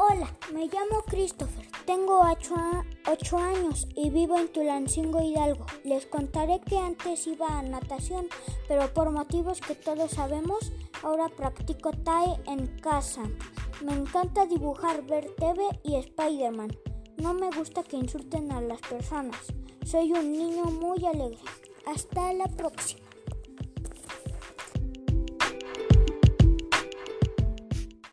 Hola, Me llamo Christopher, tengo 8 años y vivo en Tulancingo, Hidalgo. Les contaré que antes iba a natación, pero por motivos que todos sabemos, ahora practico TAE en casa. Me encanta dibujar, ver TV y Spider-Man. No me gusta que insulten a las personas. Soy un niño muy alegre. Hasta la próxima.